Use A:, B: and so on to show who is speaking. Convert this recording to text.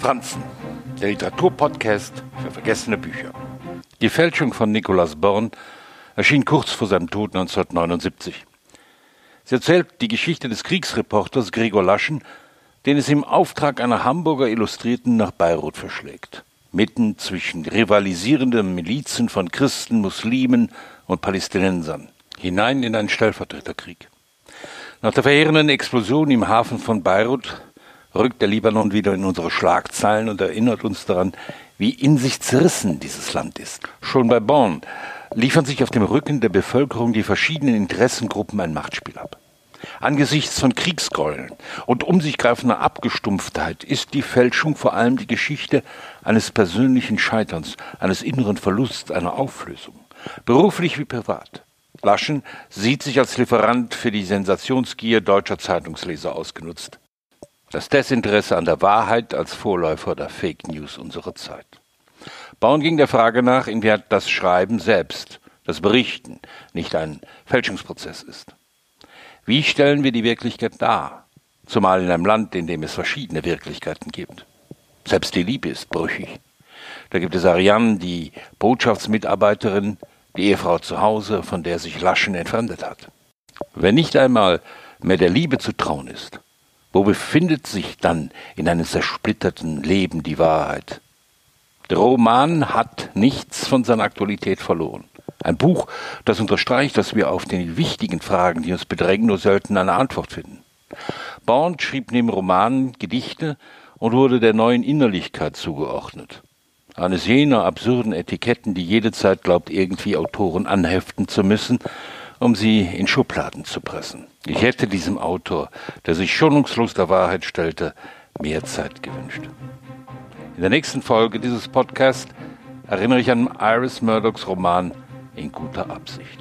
A: Franzen, der Literaturpodcast für vergessene Bücher. Die Fälschung von Nicolas Born erschien kurz vor seinem Tod 1979. Sie erzählt die Geschichte des Kriegsreporters Gregor Laschen, den es im Auftrag einer Hamburger Illustrierten nach Beirut verschlägt. Mitten zwischen rivalisierenden Milizen von Christen, Muslimen und Palästinensern. Hinein in einen Stellvertreterkrieg. Nach der verheerenden Explosion im Hafen von Beirut rückt der Libanon wieder in unsere Schlagzeilen und erinnert uns daran, wie in sich zerrissen dieses Land ist. Schon bei Bonn liefern sich auf dem Rücken der Bevölkerung die verschiedenen Interessengruppen ein Machtspiel ab. Angesichts von Kriegsgräueln und um sich greifender Abgestumpftheit ist die Fälschung vor allem die Geschichte eines persönlichen Scheiterns, eines inneren Verlusts, einer Auflösung, beruflich wie privat. Laschen sieht sich als Lieferant für die Sensationsgier deutscher Zeitungsleser ausgenutzt. Das Desinteresse an der Wahrheit als Vorläufer der Fake News unserer Zeit. Bauen ging der Frage nach, inwieweit das Schreiben selbst, das Berichten, nicht ein Fälschungsprozess ist. Wie stellen wir die Wirklichkeit dar? Zumal in einem Land, in dem es verschiedene Wirklichkeiten gibt. Selbst die Liebe ist brüchig. Da gibt es Ariane, die Botschaftsmitarbeiterin, die Ehefrau zu Hause, von der sich Laschen entfremdet hat. Wenn nicht einmal mehr der Liebe zu trauen ist, wo befindet sich dann in einem zersplitterten Leben die Wahrheit? Der Roman hat nichts von seiner Aktualität verloren. Ein Buch, das unterstreicht, dass wir auf die wichtigen Fragen, die uns bedrängen, nur selten eine Antwort finden. Born schrieb neben Romanen Gedichte und wurde der neuen Innerlichkeit zugeordnet. Eines jener absurden Etiketten, die jede Zeit glaubt, irgendwie Autoren anheften zu müssen, um sie in Schubladen zu pressen. Ich hätte diesem Autor, der sich schonungslos der Wahrheit stellte, mehr Zeit gewünscht. In der nächsten Folge dieses Podcasts erinnere ich an Iris Murdochs Roman In guter Absicht.